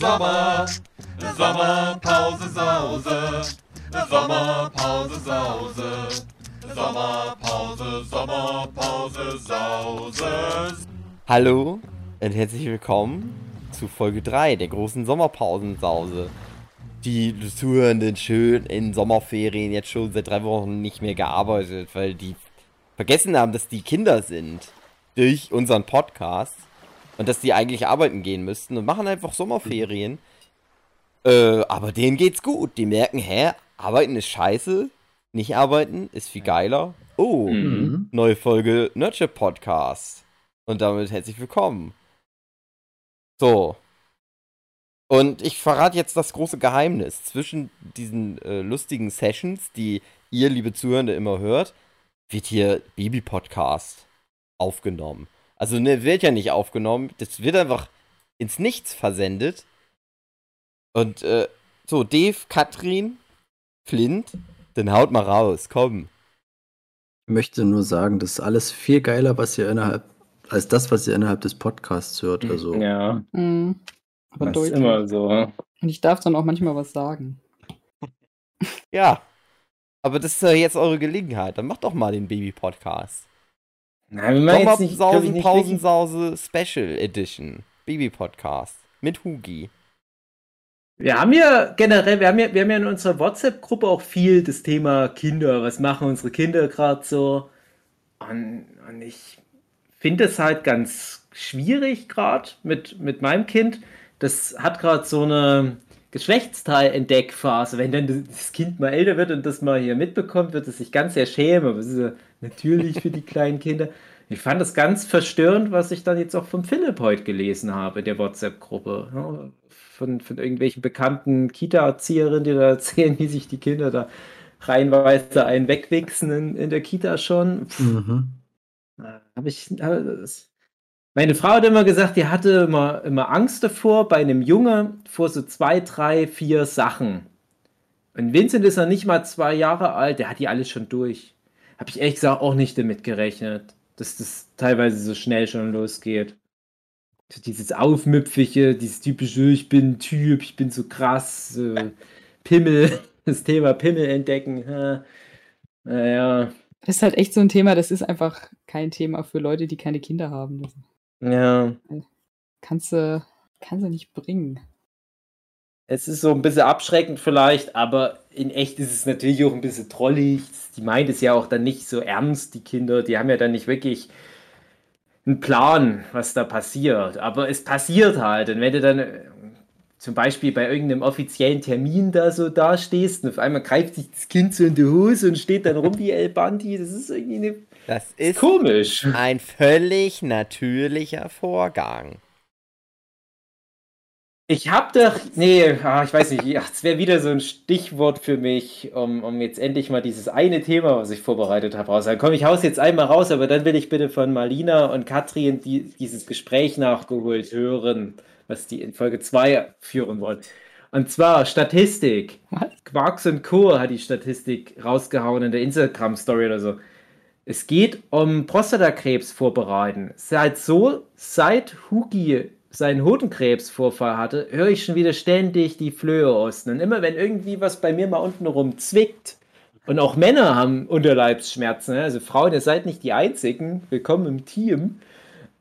Sommer, Sommerpause Sause, Sommerpause Sause, Sommerpause, Sommerpause Sause. Hallo und herzlich willkommen zu Folge 3 der großen Sommerpausensause. Die Zuhörenden schön in Sommerferien jetzt schon seit drei Wochen nicht mehr gearbeitet, weil die vergessen haben, dass die Kinder sind. Durch unseren Podcast und dass die eigentlich arbeiten gehen müssten und machen einfach Sommerferien. Äh, aber denen geht's gut. Die merken, hä, arbeiten ist scheiße, nicht arbeiten ist viel geiler. Oh, Mhm. neue Folge Nurture Podcast. Und damit herzlich willkommen. So. Und ich verrate jetzt das große Geheimnis. Zwischen diesen äh, lustigen Sessions, die ihr, liebe Zuhörende, immer hört, wird hier Baby-Podcast aufgenommen. Also, ne, wird ja nicht aufgenommen. Das wird einfach ins Nichts versendet. Und, äh, so, Dave, Katrin, Flint, dann haut mal raus, komm. Ich möchte nur sagen, das ist alles viel geiler, was ihr innerhalb, als das, was ihr innerhalb des Podcasts hört. Also, Ja, Mhm. Aber das ist immer so. Und ich darf dann auch manchmal was sagen. Ja. Aber das ist ja jetzt eure Gelegenheit. Dann macht doch mal den Baby-Podcast. Nein, wir machen jetzt nicht, nicht Pausensause Special Edition. Baby-Podcast. Mit Hugi. Wir haben ja generell, wir haben ja, wir haben ja in unserer WhatsApp-Gruppe auch viel das Thema Kinder. Was machen unsere Kinder gerade so? Und, und ich finde es halt ganz schwierig gerade mit, mit meinem Kind. Das hat gerade so eine Geschlechtsteil-Entdeckphase. Wenn dann das Kind mal älter wird und das mal hier mitbekommt, wird es sich ganz sehr schämen. Aber es ist ja natürlich für die kleinen Kinder. Ich fand das ganz verstörend, was ich dann jetzt auch vom Philipp heute gelesen habe, in der WhatsApp-Gruppe. Ja, Von, von irgendwelchen bekannten Kita-Erzieherinnen, die da erzählen, wie sich die Kinder da reihenweise einen wegwichsen in, in der Kita schon. Pff, mhm. habe ich. das- Meine Frau hat immer gesagt, die hatte immer, immer Angst davor, bei einem Junge vor so zwei, drei, vier Sachen. Und Vincent ist ja nicht mal zwei Jahre alt, der hat die alles schon durch. Habe ich ehrlich gesagt auch nicht damit gerechnet, dass das teilweise so schnell schon losgeht. Dieses Aufmüpfige, dieses typische, ich bin ein Typ, ich bin so krass, so Pimmel, das Thema Pimmel entdecken. ha. Naja, Das ist halt echt so ein Thema, das ist einfach kein Thema für Leute, die keine Kinder haben. Das ja. kannst du, kannst du nicht bringen. Es ist so ein bisschen abschreckend vielleicht, aber in echt ist es natürlich auch ein bisschen trollig. Die meint es ja auch dann nicht so ernst, die Kinder. Die haben ja dann nicht wirklich einen Plan, was da passiert. Aber es passiert halt. Und wenn du dann äh, zum Beispiel bei irgendeinem offiziellen Termin da so dastehst und auf einmal greift sich das Kind so in die Hose und steht dann rum wie El Bandi, das ist irgendwie eine, Das ist komisch. ein völlig natürlicher Vorgang. Ich hab doch. Nee, ah, ich weiß nicht. Es wäre wieder so ein Stichwort für mich, um, um jetzt endlich mal dieses eine Thema, was ich vorbereitet habe, raus. Dann komm, ich haus jetzt einmal raus, aber dann will ich bitte von Marlina und Katrin die, dieses Gespräch nachgeholt hören, was die in Folge 2 führen wollen. Und zwar Statistik. Was? Quarks und Co. hat die Statistik rausgehauen in der Instagram-Story oder so. Es geht um Prostatakrebs vorbereiten. Seit so, seit Hugi seinen Hodenkrebsvorfall hatte, höre ich schon wieder ständig die Flöhe osten. Und immer wenn irgendwie was bei mir mal unten rum zwickt, und auch Männer haben Unterleibsschmerzen, ne? also Frauen, ihr seid nicht die Einzigen, willkommen im Team.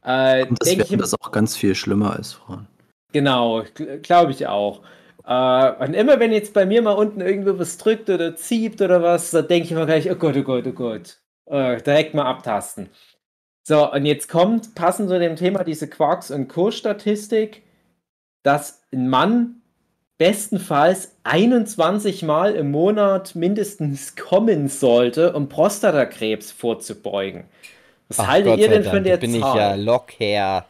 Äh, Und das denke ich wäre immer, das auch ganz viel schlimmer als Frauen. Genau, glaube ich auch. Äh, und immer wenn jetzt bei mir mal unten irgendwo was drückt oder zieht oder was, da denke ich immer gleich, oh Gott, oh Gott, oh Gott. Äh, direkt mal abtasten. So, und jetzt kommt, passend zu dem Thema, diese Quarks- und Co-Statistik, dass ein Mann bestenfalls 21 Mal im Monat mindestens kommen sollte, um Prostatakrebs vorzubeugen. Was Ach haltet Gott ihr denn von der bin Zahl? ich ja locker.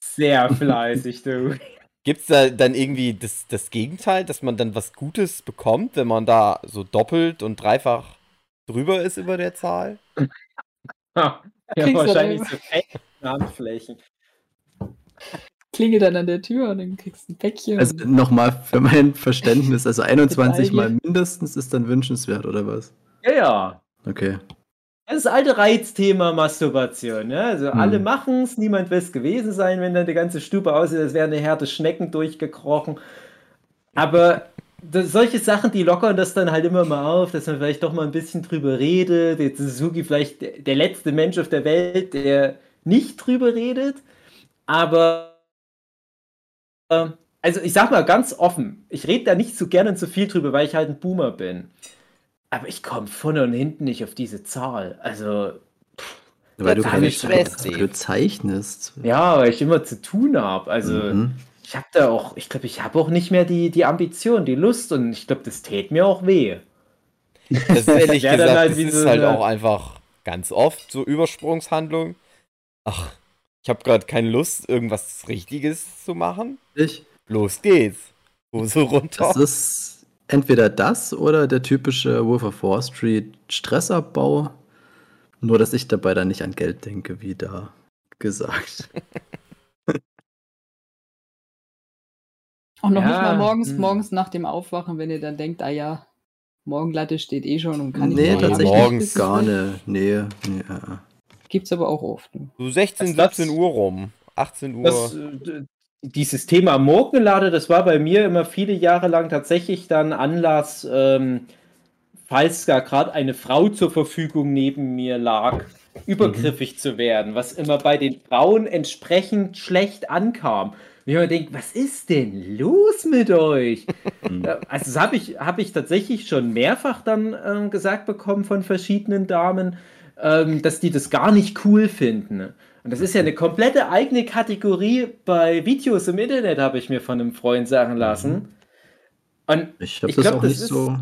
Sehr fleißig, du. Gibt's da dann irgendwie das, das Gegenteil, dass man dann was Gutes bekommt, wenn man da so doppelt und dreifach drüber ist über der Zahl? Ha, ja, wahrscheinlich dann- so Handflächen. Klingel dann an der Tür und dann kriegst du ein Päckchen. Also nochmal für mein Verständnis, also 21 Medaille. Mal mindestens ist dann wünschenswert, oder was? Ja, ja. Okay. Das alte Reizthema Masturbation. Ne? Also Hm. alle machen es, niemand will es gewesen sein, wenn dann die ganze Stube aussieht, als wären eine Herde Schnecken durchgekrochen. Aber das, solche Sachen, die lockern das dann halt immer mal auf, dass man vielleicht doch mal ein bisschen drüber redet. Jetzt ist Suzuki vielleicht der, der letzte Mensch auf der Welt, der nicht drüber redet. Aber ähm, also ich sag mal ganz offen, ich rede da nicht so gerne und so viel drüber, weil ich halt ein Boomer bin. Aber ich komme vorne und hinten nicht auf diese Zahl. Also, Weil du keine weil du zeichnest. ja, weil ich immer zu tun habe. Also, Mhm. Ich habe da auch, ich glaube, ich habe auch nicht mehr die, die Ambition, die Lust und ich glaube, das tät mir auch weh. Das ist ehrlich dann gesagt, halt das ist so halt auch einfach ganz oft so Übersprungshandlung. Ach, ich habe gerade keine Lust, irgendwas Richtiges zu machen. Ich, Los geht's. Hose runter. das ist entweder das oder der typische Wolf of Wall Street Stressabbau. Nur, dass ich dabei dann nicht an Geld denke, wie da gesagt. Auch noch Ja, nicht mal morgens, hm. morgens nach dem Aufwachen, wenn ihr dann denkt, ah ja, Morgenlatte steht eh schon und kann nee, nicht mehr. tatsächlich morgens gar nicht. Nee, nee. äh, äh. Gibt's aber auch oft. ne? So 16, Das- 17 Uhr rum. 18 Uhr. Das, äh, dieses Thema Morgenlade, das war bei mir immer viele Jahre lang tatsächlich dann Anlass, ähm, falls da gerade eine Frau zur Verfügung neben mir lag, übergriffig zu werden, was immer bei den Frauen entsprechend schlecht ankam. Wie man denkt, was ist denn los mit euch? Also das habe ich, hab ich tatsächlich schon mehrfach dann ähm, gesagt bekommen von verschiedenen Damen, ähm, dass die das gar nicht cool finden. Und das ist ja eine komplette eigene Kategorie bei Videos im Internet, habe ich mir von einem Freund sagen lassen. Und Ich habe Ich das glaub, auch das nicht ist- so.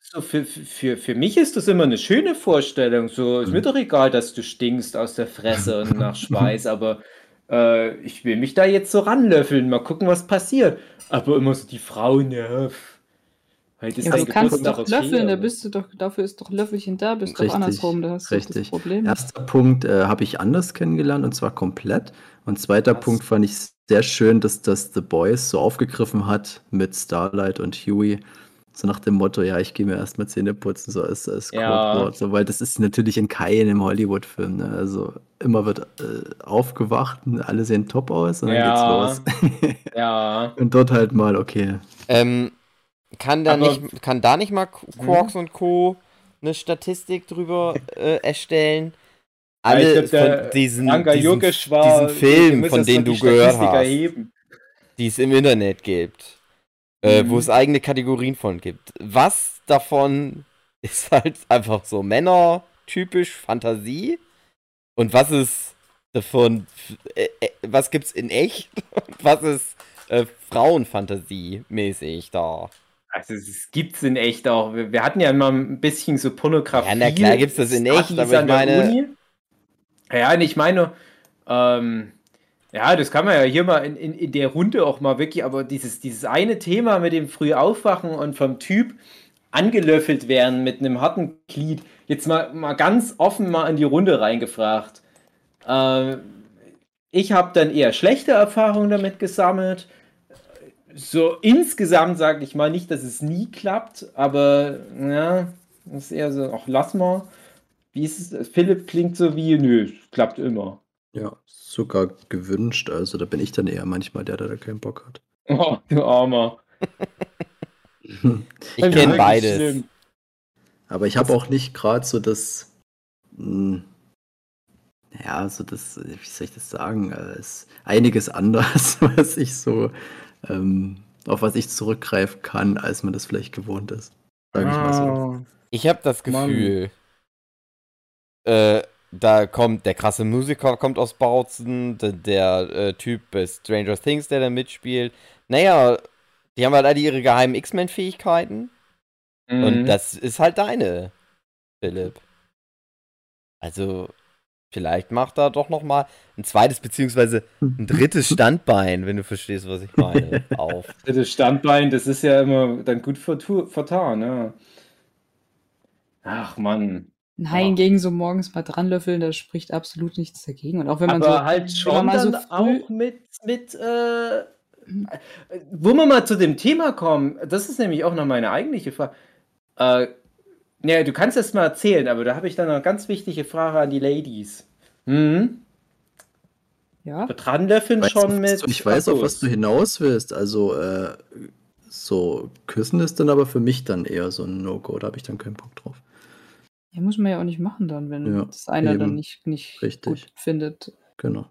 so für, für, für mich ist das immer eine schöne Vorstellung. So, ist mir doch egal, dass du stinkst aus der Fresse und nach Schweiß, aber äh, ich will mich da jetzt so ranlöffeln, mal gucken, was passiert. Aber immer so die Frau nervt. Heute ist Ja, du kannst doch okay, löffeln, da bist du doch, dafür ist doch Löffelchen da, bist Richtig, doch andersrum, da hast du doch das richtig. Problem. Erster Punkt äh, habe ich anders kennengelernt und zwar komplett. Und zweiter Was? Punkt fand ich sehr schön, dass das The Boys so aufgegriffen hat mit Starlight und Huey. So nach dem Motto, ja, ich gehe mir erstmal Zähne putzen, so als, als Ja. Codewort. So, weil das ist natürlich in keinem Hollywood-Film. Ne? Also immer wird äh, aufgewacht, und alle sehen top aus und dann Ja. geht's los. Ja, und dort halt mal, okay. Ähm, kann, da Aber- nicht, kann da nicht mal Qu- Quarks und Co. eine Statistik drüber äh, erstellen? Ja, Alle glaub, der von diesen, Ranga diesen, diesen Film, muss von denen du gehört Statistik hast, die es im Internet gibt, äh, Mhm. wo es eigene Kategorien von gibt. Was davon ist halt einfach so Männer-typisch Fantasie? Und was ist davon, äh, äh, was gibt's in echt? Und was ist äh, Frauenfantasie-mäßig da? Also es gibt's in echt auch. Wir, wir hatten ja immer ein bisschen so Pornografie. Ja, na klar gibt's das in echt, aber ich meine- Uni. Ja, ich meine, ähm, ja, das kann man ja hier mal in, in, in der Runde auch mal wirklich, aber dieses, dieses eine Thema mit dem früh aufwachen und vom Typ angelöffelt werden mit einem harten Glied, jetzt mal, mal ganz offen mal in die Runde reingefragt. Ähm, ich habe dann eher schlechte Erfahrungen damit gesammelt. So insgesamt sage ich mal nicht, dass es nie klappt, aber ja, das ist eher so, ach, lass mal. Wie ist es? Philipp klingt so wie, nö, klappt immer. Ja, sogar gewünscht. Also da bin ich dann eher manchmal der, der da keinen Bock hat. Oh, du Armer. Ich Ja, kenne beides. schlimm. Aber ich habe auch nicht gerade so das, mh, ja, so das, wie soll ich das sagen, ist einiges anders, was ich so, ähm, auf was ich zurückgreifen kann, als man das vielleicht gewohnt ist. Sag ich mal so. Ah. Ich habe das Mann. Gefühl, äh, da kommt der krasse Musiker kommt aus Bautzen, der, der äh, Typ bei Stranger Things, der da mitspielt. Naja, die haben halt alle ihre geheimen X-Men-Fähigkeiten. Und Mhm. das ist halt deine, Philipp. Also, vielleicht macht er doch noch mal ein zweites beziehungsweise ein drittes Standbein, wenn du verstehst, was ich meine, auf. Das Standbein, das ist ja immer dann gut vertan, ja. Ach Mann. Nein, Ja. gegen so morgens mal dran löffeln, da spricht absolut nichts dagegen. Und auch wenn man Aber so, halt wenn man schon mal so auch mit, mit äh, wo wir mal zu dem Thema kommen, das ist nämlich auch noch meine eigentliche Frage. Äh, Ja, du kannst das mal erzählen, aber da habe ich dann noch eine ganz wichtige Frage an die Ladies. Hm? Ja, Dran löffeln Weißt schon mit. du, ich weiß auch, was Akkus. du hinaus willst. Also, äh, so küssen ist dann aber für mich dann eher so ein No-Go. Da habe ich dann keinen Bock drauf. Ja, muss man ja auch nicht machen dann, wenn Ja, das einer dann eben. nicht, nicht Richtig. gut findet. Genau.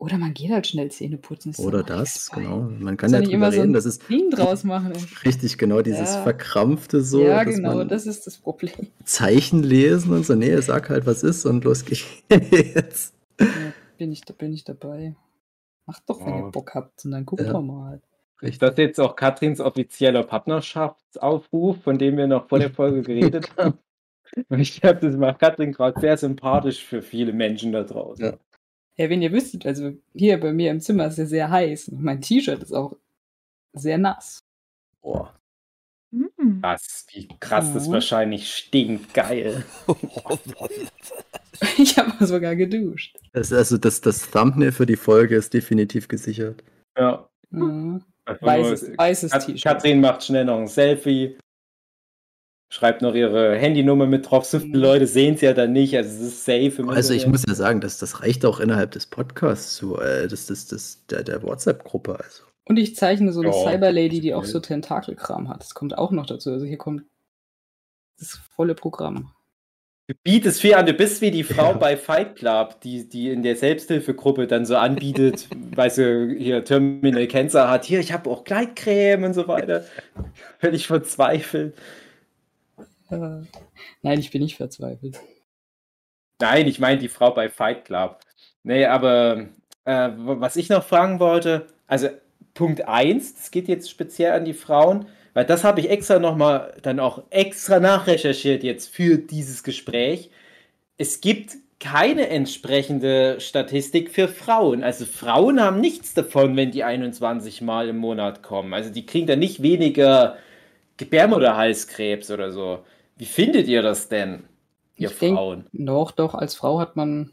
Oder man geht halt schnell Zähne putzen. ist Oder das, genau. Man kann ja nicht drüber immer so reden. ein Das ist Ding draus machen. ey. richtig genau dieses Ja. Verkrampfte so. ja, dass genau, man das ist das Problem. Zeichen lesen und so, nee, sag halt, was ist und los geht's. Ja, bin ich, da bin ich dabei. Macht doch, wenn Ja. ihr Bock habt und dann gucken Ja. wir mal. Ist das jetzt auch Katrins offizieller Partnerschaftsaufruf, von dem wir noch vor der Folge geredet haben? Und ich glaube, das macht Katrin gerade sehr sympathisch für viele Menschen da draußen. Ja. Ja, wenn ihr wüsstet, also hier bei mir im Zimmer ist ja sehr heiß und mein T-Shirt ist auch sehr nass. Boah, Hm. krass, wie krass das Mhm. wahrscheinlich stinkt. Geil. Ich habe sogar geduscht. Das, also das, das Thumbnail für die Folge ist definitiv gesichert. Ja. Mhm. Einfach Weißes, weißes Kat T-Shirt. Katrin macht schnell noch ein Selfie, schreibt noch ihre Handynummer mit drauf. So viele Mhm. Leute sehen es ja dann nicht, also es ist safe. im Also ich muss ja sagen, dass das reicht auch innerhalb des Podcasts zu, äh, das, das, das, der, der WhatsApp-Gruppe. Also. Und ich zeichne so eine Ja, Cyberlady, die auch so Tentakelkram hat. Das kommt auch noch dazu. Also hier kommt das volle Programm. Du bietest viel an, du bist wie die Frau Ja. bei Fight Club, die, die in der Selbsthilfegruppe dann so anbietet, weil sie hier Terminal Cancer hat. Hier, ich habe auch Gleitcreme und so weiter. Völlig verzweifelt. Äh, nein, ich bin nicht verzweifelt. Nein, ich meine die Frau bei Fight Club. Nee, aber äh, was ich noch fragen wollte, also Punkt 1, das geht jetzt speziell an die Frauen, weil das habe ich extra nochmal dann auch extra nachrecherchiert jetzt für dieses Gespräch. Es gibt keine entsprechende Statistik für Frauen. Also Frauen haben nichts davon, wenn die 21 Mal im Monat kommen. Also die kriegen dann nicht weniger Gebärmutterhalskrebs oder so. Wie findet ihr das denn, ihr Ich denk- Frauen? Doch, doch, als Frau hat man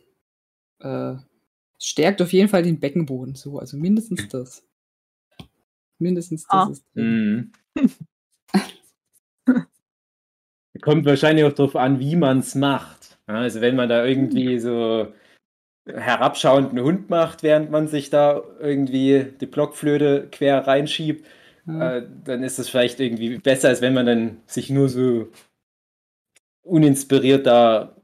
äh, stärkt auf jeden Fall den Beckenboden so. Also mindestens das. Mindestens das Ah. ist drin. Mhm. Kommt wahrscheinlich auch darauf an, wie man es macht. Also wenn man da irgendwie so herabschauend einen Hund macht, während man sich da irgendwie die Blockflöte quer reinschiebt, Ja. äh, dann ist es vielleicht irgendwie besser, als wenn man dann sich nur so uninspiriert da,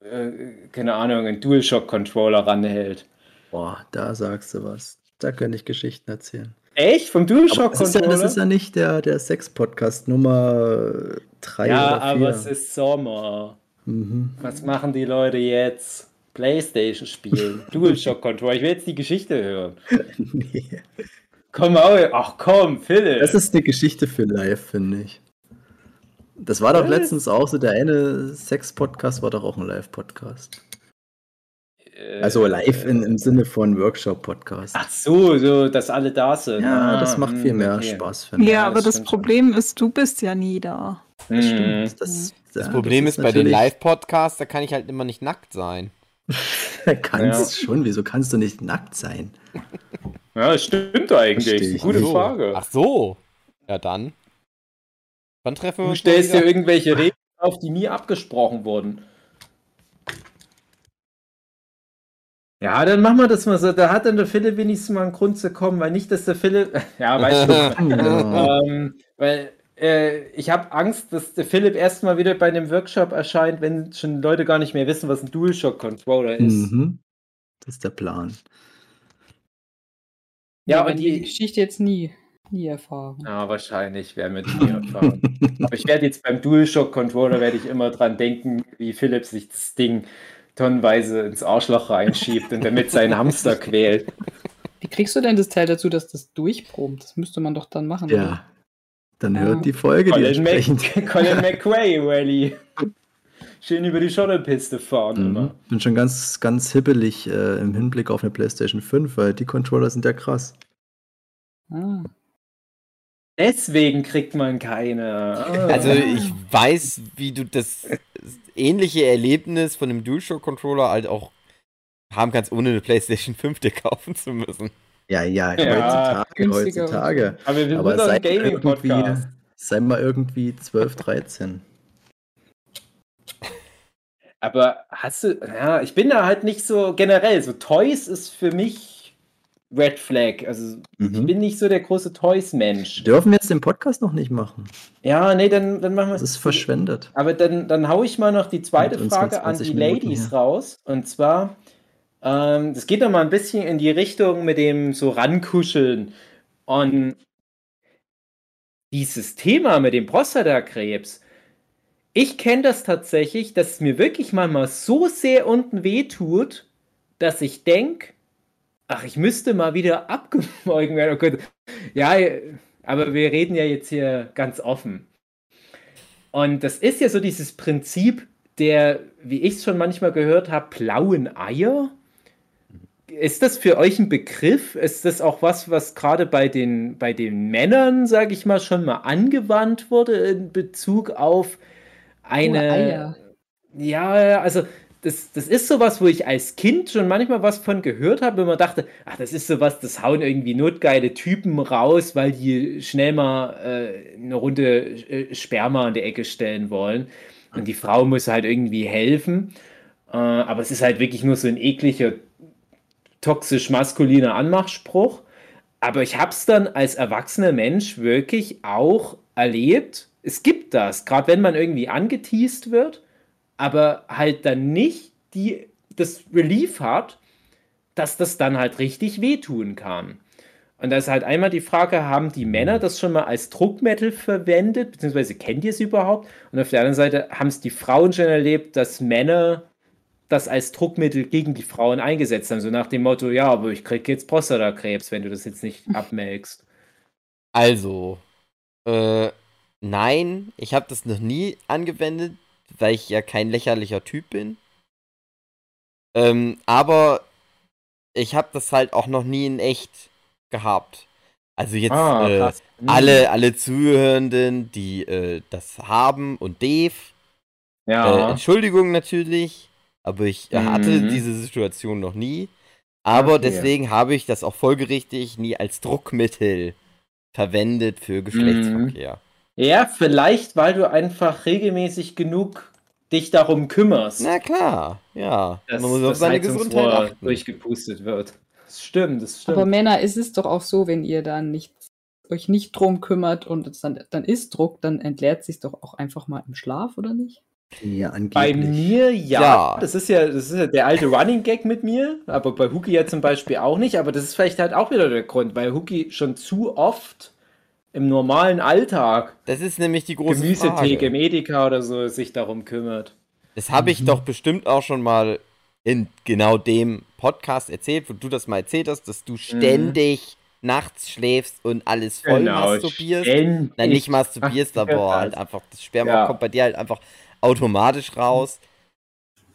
äh, keine Ahnung, einen DualShock-Controller ranhält. Boah, da sagst du was. Da könnte ich Geschichten erzählen. Echt? Vom ist, ja, DualShock-Controller? das ist ja nicht der, der Sex-Podcast Nummer 3 Ja, oder 4. aber es ist Sommer. Mhm. Was machen die Leute jetzt? Playstation spielen, DualShock Controller. Ich will jetzt die Geschichte hören. nee. Komm mal, ach komm, Philipp. Das ist eine Geschichte für live, finde ich. Das war doch Was? letztens auch so, der eine Sex-Podcast war doch auch ein Live-Podcast. Äh, Also live in, im Sinne von Workshop-Podcast. Ach so, so, dass alle da sind. Ja, Ah, das macht hm, viel mehr okay. Spaß, finde ich. Ja, Ja, aber das das schon. Problem ist, du bist ja nie da. Das Hm. stimmt. Das, Das ja, Problem ist, bei den Live-Podcasts, da kann ich halt immer nicht nackt sein. Kannst schon, wieso kannst du nicht nackt sein? Ja, das stimmt eigentlich. Gute nicht. Frage. Ach so. Ja, dann. Wann treffen wir du uns mal stellst dir irgendwelche Regeln auf, die nie abgesprochen wurden. Ja, dann machen wir das mal so. Da hat dann der Philipp wenigstens mal einen Grund zu kommen, weil nicht, dass der Philipp. Ja, weißt du. Ähm, weil äh, ich habe Angst, dass der Philipp erstmal wieder bei einem Workshop erscheint, wenn schon Leute gar nicht mehr wissen, was ein DualShock-Controller ist. Mhm. Das ist der Plan. Ja, Ja, aber aber die die. Geschichte jetzt nie, nie erfahren. Ja, wahrscheinlich werden wir die nie erfahren. Aber ich werde jetzt beim DualShock-Controller werde ich immer dran denken, wie Philipp sich das Ding tonnenweise ins Arschloch reinschiebt und damit seinen Hamster quält. Wie kriegst du denn das Teil dazu, dass das durchbrummt? Das müsste man doch dann machen. Ja. Dann Ja. hört die Folge die Colin, entsprechend. Mac Colin McQuay Rally. Schön über die Schotterpiste fahren Mhm. immer. Bin schon ganz, ganz hippelig äh, im Hinblick auf eine PlayStation 5, weil die Controller sind ja krass. Ah. Deswegen kriegt man keine. Ah. Also ich weiß, wie du das ähnliche Erlebnis von dem DualShock-Controller halt auch haben kannst, ohne eine PlayStation 5 dir kaufen zu müssen. Ja, ja, Ja, heutzutage, aber wir Aber sind mal, irgendwie, Gaming-Podcast. sei mal irgendwie 12, 13. Aber hast du, ja, ich bin da halt nicht so generell. So Toys ist für mich Red Flag. Also ich Mhm. bin nicht so der große Toys-Mensch. Dürfen wir jetzt den Podcast noch nicht machen? Ja, nee, dann, dann machen wir Das ist verschwendet. Aber dann, dann hau ich mal noch die zweite Frage an 20 die Minuten Ladies hier. raus. Und zwar, ähm, das geht noch mal ein bisschen in die Richtung mit dem so rankuscheln. Und dieses Thema mit dem Prostatakrebs, ich kenne das tatsächlich, dass es mir wirklich manchmal so sehr unten weh tut, dass ich denke, ach, ich müsste mal wieder abgemolken werden. Oh Gott. Ja, aber wir reden ja jetzt hier ganz offen. Und das ist ja so dieses Prinzip der, wie ich es schon manchmal gehört habe, blauen Eier. Ist das für euch ein Begriff? Ist das auch was, was gerade bei den, bei den Männern, sage ich mal, schon mal angewandt wurde in Bezug auf eine. Eier. Ja, also das, das ist sowas, wo ich als Kind schon manchmal was von gehört habe, wenn man dachte, ach, das ist sowas, das hauen irgendwie notgeile Typen raus, weil die schnell mal äh, eine Runde äh, Sperma in die Ecke stellen wollen. Und die Frau muss halt irgendwie helfen. Äh, aber es ist halt wirklich nur so ein ekliger, toxisch-maskuliner Anmachspruch. Aber ich habe es dann als erwachsener Mensch wirklich auch erlebt. Es gibt das, gerade wenn man irgendwie angeteased wird, aber halt dann nicht die, das Relief hat, dass das dann halt richtig wehtun kann. Und da ist halt einmal die Frage, haben die Männer das schon mal als Druckmittel verwendet, beziehungsweise kennt ihr es überhaupt? Und auf der anderen Seite haben es die Frauen schon erlebt, dass Männer das als Druckmittel gegen die Frauen eingesetzt haben, so nach dem Motto, ja, aber ich krieg jetzt Prostatakrebs, wenn du das jetzt nicht abmelkst. Also, äh, nein, ich habe das noch nie angewendet, weil ich ja kein lächerlicher Typ bin. Ähm, aber ich habe das halt auch noch nie in echt gehabt. Also jetzt Ah, äh, krass. Hm. alle, alle Zuhörenden, die äh, das haben und Dave, äh, Ja. Entschuldigung natürlich, aber ich äh, hatte Mhm. diese Situation noch nie. Aber Okay. deswegen habe ich das auch folgerichtig nie als Druckmittel verwendet Mhm. für Geschlechtsverkehr. Ja, vielleicht, weil du einfach regelmäßig genug dich darum kümmerst, Na klar, ja. dass Man muss auf seine Gesundheit achten. durchgepustet wird. Das stimmt, das stimmt. Aber Männer, ist es doch auch so, wenn ihr dann nicht, euch nicht drum kümmert und es dann, dann ist Druck, dann entleert sich doch auch einfach mal im Schlaf, oder nicht? Ja, angeblich. Bei mir ja. Ja. Das ist ja, das ist ja der alte Running Gag mit mir, aber bei Huki ja zum Beispiel auch nicht. Aber das ist vielleicht halt auch wieder der Grund, weil Huki schon zu oft im normalen Alltag, Das ist nämlich die große Gemüsetheke, Frage. Medika oder so, sich darum kümmert. Das habe ich Mhm. doch bestimmt auch schon mal in genau dem Podcast erzählt, wo du das mal erzählt hast, dass du ständig nachts schläfst und alles voll masturbierst. ständig. Nein, nicht masturbierst, Ach, aber halt einfach, das Sperma Ja. kommt bei dir halt einfach automatisch raus.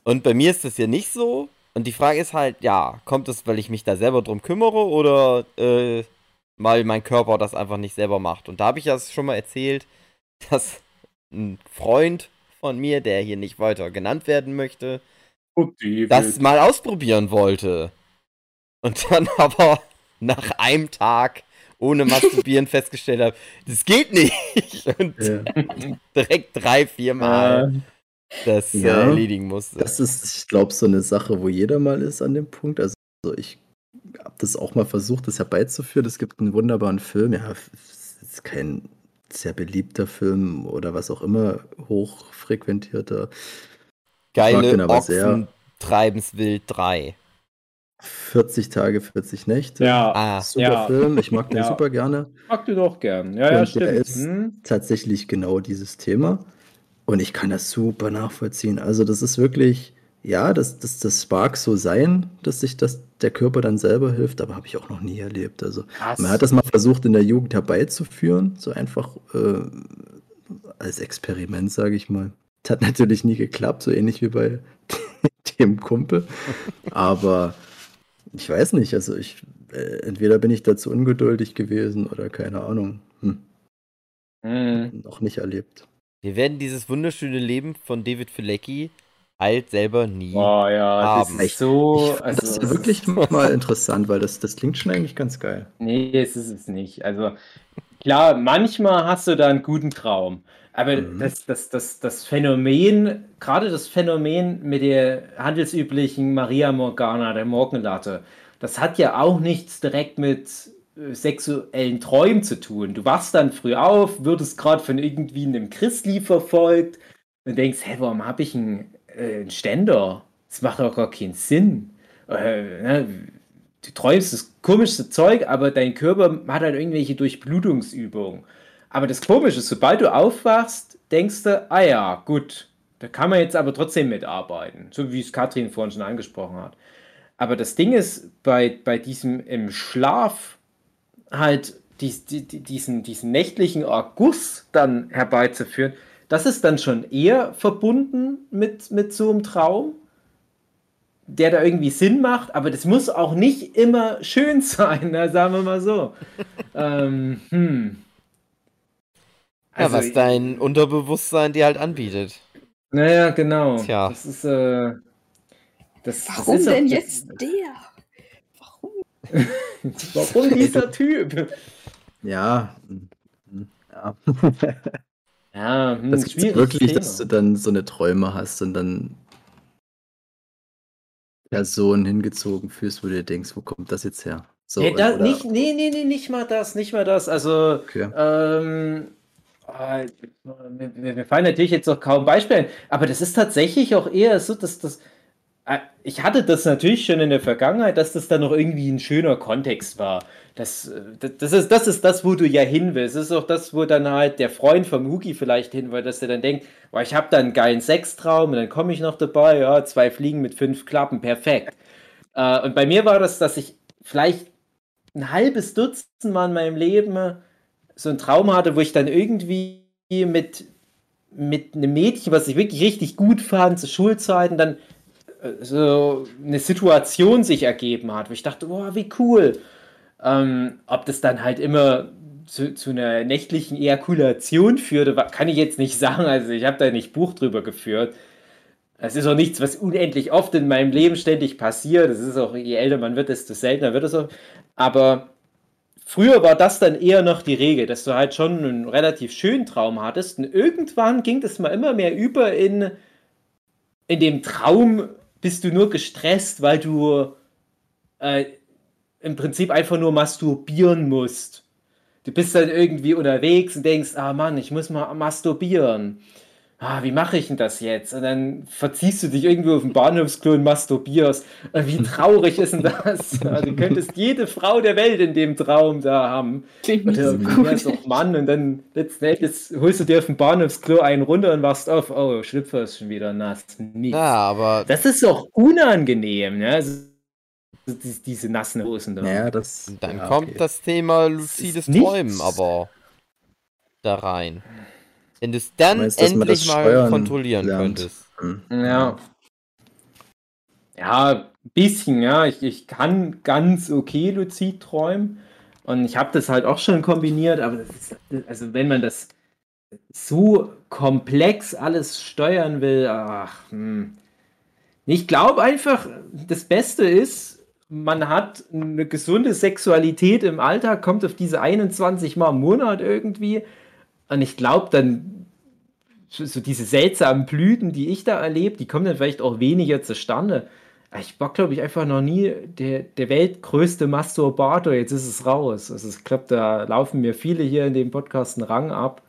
Und bei mir ist das ja nicht so. Und die Frage ist halt, ja, kommt es, weil ich mich da selber drum kümmere oder äh, weil mein Körper das einfach nicht selber macht? Und da habe ich ja schon mal erzählt, dass ein Freund von mir, der hier nicht weiter genannt werden möchte, das mal ausprobieren wollte. Und dann aber nach einem Tag ohne Masturbieren festgestellt habe, das geht nicht. Und Ja. direkt drei, vier Mal Äh, das Ja. äh, erledigen musste. Das ist, ich glaube, so eine Sache, wo jeder mal ist an dem Punkt. Also ich das auch mal versucht, das herbeizuführen. Es gibt einen wunderbaren Film, ja, es ist kein sehr beliebter Film oder was auch immer, hochfrequentierter. Geile den aber Ochsen sehr. treiben's wild 3. 40 Tage, 40 Nächte. ja, Ah, Super ja. Film, ich mag den Ja. super gerne. mag du doch gern. Ja, ja, Und der stimmt. ist- Hm? tatsächlich genau dieses Thema. Und ich kann das super nachvollziehen. Also, das ist wirklich, ja, das, das, das mag so sein, dass sich das der Körper dann selber hilft, aber habe ich auch noch nie erlebt. Also, Krass. man hat das mal versucht in der Jugend herbeizuführen, so einfach äh, als Experiment, sage ich mal. Das hat natürlich nie geklappt, so ähnlich wie bei dem Kumpel. Aber ich weiß nicht, also ich, äh, entweder bin ich dazu ungeduldig gewesen oder keine Ahnung. Hm, Hm. noch nicht erlebt. wir werden dieses wunderschöne Leben von David Filecki halt selber nie. Oh ja, das Haben. ist so. ich Also, das ja wirklich mal interessant, weil das, das klingt schon eigentlich ganz geil. Nee, es ist es nicht. Also klar, manchmal hast du da einen guten Traum. Aber Mhm. das, das, das, das Phänomen, gerade das Phänomen mit der handelsüblichen Maria Morgana, der Morgenlatte, das hat ja auch nichts direkt mit äh, sexuellen Träumen zu tun. Du wachst dann früh auf, würdest gerade von irgendwie einem Christli verfolgt und denkst, hä, warum habe ich einen, äh, einen Ständer? Das macht doch gar keinen Sinn. Äh, ne? Du träumst das komischste Zeug, aber dein Körper hat halt irgendwelche Durchblutungsübungen. Aber das Komische ist, sobald du aufwachst, denkst du, ah ja, gut, da kann man jetzt aber trotzdem mitarbeiten. So wie es Katrin vorhin schon angesprochen hat. Aber das Ding ist, bei, bei diesem im Schlaf halt dies, die, die, diesen, diesen nächtlichen Erguss dann herbeizuführen, das ist dann schon eher verbunden mit, mit so einem Traum, der da irgendwie Sinn macht, aber das muss auch nicht immer schön sein, ne, sagen wir mal so. ähm, hm. ja, was dein Unterbewusstsein dir halt anbietet. Naja, genau. Tja. Das ist, äh, das, Warum das ist denn auch, jetzt der? Warum? Warum dieser Typ? Ja. ja. Ja, hm, Das gibt's schwieriges wirklich, Thema. dass du dann so eine Träume hast und dann Personen hingezogen fühlst, wo du dir denkst, wo kommt das jetzt her? So, nee, da, oder- nicht, nee, nee, nee, nicht mal das, nicht mal das. Also, Okay. ähm, äh, mir, mir fallen natürlich jetzt noch kaum Beispiele aber das ist tatsächlich auch eher so, dass das. äh, Ich hatte das natürlich schon in der Vergangenheit, dass das dann noch irgendwie ein schöner Kontext war. Das, äh, das, ist, das ist das, wo du ja hin willst. Das ist auch das, wo dann halt der Freund vom Hugi vielleicht hin will, dass er dann denkt, boah, ich habe da einen geilen Sextraum und dann komme ich noch dabei, ja, zwei Fliegen mit fünf Klappen, perfekt. Äh, und bei mir war das, dass ich vielleicht ein halbes Dutzend Mal in meinem Leben so einen Traum hatte, wo ich dann irgendwie mit, mit einem Mädchen, was ich wirklich richtig gut fand, zu Schulzeiten, dann so eine Situation sich ergeben hat, wo ich dachte, boah, wie cool. Ähm, ob das dann halt immer zu, zu einer nächtlichen Ejakulation führte, kann ich jetzt nicht sagen. Also ich habe da nicht Buch drüber geführt. Es ist auch nichts, was unendlich oft in meinem Leben ständig passiert. Es ist auch, je älter man wird, desto seltener wird es auch. Aber früher war das dann eher noch die Regel, dass du halt schon einen relativ schönen Traum hattest. Und irgendwann ging das mal immer mehr über in, in dem Traum bist du nur gestresst, weil du äh, im Prinzip einfach nur masturbieren musst. Du bist dann irgendwie unterwegs und denkst, ah Mann, ich muss mal masturbieren. Ah, wie mache ich denn das jetzt? Und dann verziehst du dich irgendwo auf dem Bahnhofsklo und masturbierst. Und wie traurig ist denn das? Also, du könntest jede Frau der Welt in dem Traum da haben. Klingt Oder so wär's doch Mann und dann letzten Endes holst du dir auf dem Bahnhofsklo einen runter und wachst auf, oh, Schlüpfer ist schon wieder nass. Mist. Ja, aber Das ist doch unangenehm, ne? Also, die- diese nassen Hosen da. Ja, das. dann ja, kommt okay. das Thema luzides nichts. Träumen aber da rein. Wenn du es dann meinst, dass man endlich das mal steuern kontrollieren lernt? könntest. Hm. Ja. Ja, ein bisschen, ja. Ich, ich kann ganz okay luzid träumen. Und ich habe das halt auch schon kombiniert, aber das ist, also wenn man das so komplex alles steuern will, ach, hm. Ich glaube einfach, das Beste ist, man hat eine gesunde Sexualität im Alltag, kommt auf diese 21 Mal im Monat irgendwie. Und ich glaube, dann so, diese seltsamen Blüten, die ich da erlebe, die kommen dann vielleicht auch weniger zustande. Ich war, glaube ich, einfach noch nie der, der weltgrößte Masturbator. Jetzt ist es raus. Also ich glaube, da laufen mir viele hier in dem Podcast einen Rang ab.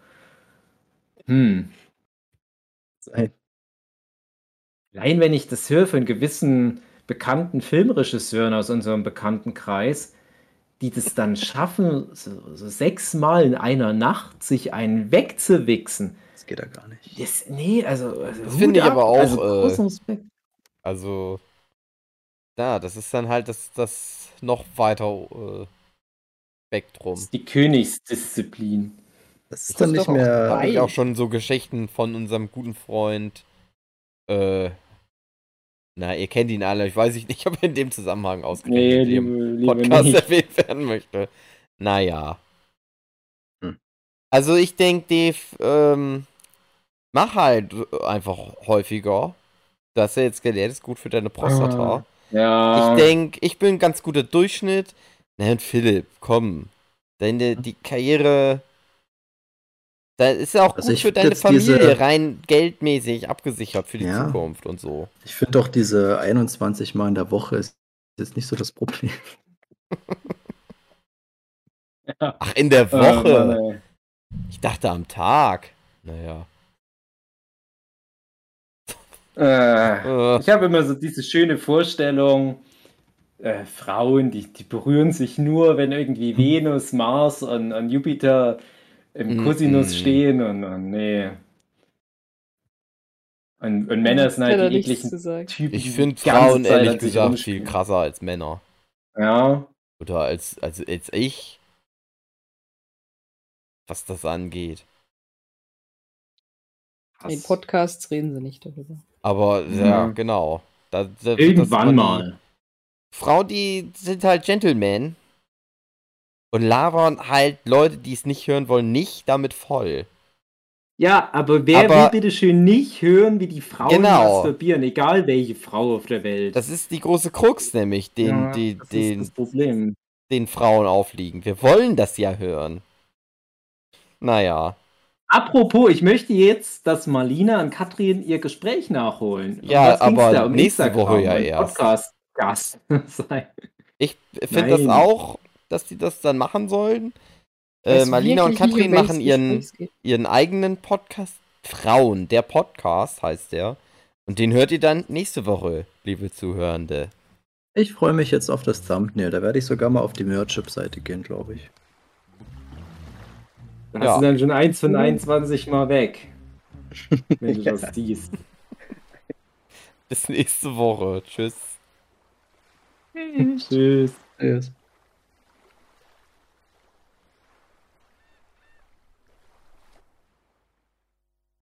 Hm. Allein wenn ich das höre von gewissen bekannten Filmregisseuren aus unserem Bekanntenkreis, die das dann schaffen, so, so sechsmal in einer Nacht sich einen wegzuwichsen. Das geht ja gar nicht. Das, nee, also. also finde ich ab. aber auch, Also, äh, großen Respekt. Also, ja, das ist dann halt das, das noch weiter äh, Spektrum. Das ist die Königsdisziplin. Das ist dann nicht doch auch- mehr. Hab ich auch schon so Geschichten von unserem guten Freund. Äh, na, ihr kennt ihn alle. Ich weiß nicht, ob er in dem Zusammenhang Nee, ausgerechnet liebe, im liebe Podcast nicht. erwähnt werden möchte. Naja. Hm. Also ich denke, Dave, ähm, mach halt einfach häufiger. Das er jetzt gelernt ist gut für deine Prostata. Ah, Ja. Ich denke, ich bin ein ganz guter Durchschnitt. Na und Philipp, komm. Deine, die Karriere. Da ist ja auch Also gut ich für deine jetzt diese- Familie rein geldmäßig abgesichert für die Ja. Zukunft und so. Ich finde doch diese 21 Mal in der Woche ist jetzt nicht so das Problem. Ach, in der Äh, Woche. ey. Ich dachte am Tag. Naja. Äh, Äh, ich habe immer so diese schöne Vorstellung, äh, Frauen, die, die berühren sich nur, wenn irgendwie Venus, Mars und, und Jupiter im Mhm. Cosinus stehen und, und nee. Und, und Männer sind halt die ekligen. Typen. ich finde Frauen Zeit ehrlich gesagt viel krasser als Männer. Ja, Oder als, als, als ich. Was das angeht. In Podcasts reden sie nicht darüber. Aber ja, Ja. genau. Da, da irgendwann mal. Frauen, die sind halt Gentlemen. Und labern halt Leute, die es nicht hören wollen, nicht damit voll. Ja, aber wer Aber- will bitte schön nicht hören, wie die Frauen Genau. masturbieren, egal welche Frau auf der Welt. Das ist die große Krux, nämlich, den, Ja, die, den, den Frauen aufliegen. Wir wollen das ja hören. Naja. Apropos, ich möchte jetzt, dass Marlina und Katrin ihr Gespräch nachholen. Ja, aber? Um nächste Instagram Woche ja erst. Podcast-Gast sein. Ich finde das auch, dass die das dann machen sollen. Äh, Marlina und Katrin machen ihren, ihren eigenen Podcast. Frauen, der Podcast heißt der. Und den hört ihr dann nächste Woche, liebe Zuhörende. Ich freue mich jetzt auf das Thumbnail. Da werde ich sogar mal auf die Merchip-Seite gehen, glaube ich. Da Ja. hast du dann schon eins von 21 Mal weg. Wenn du das siehst. Bis nächste Woche. Tschüss. Tschüss. Tschüss.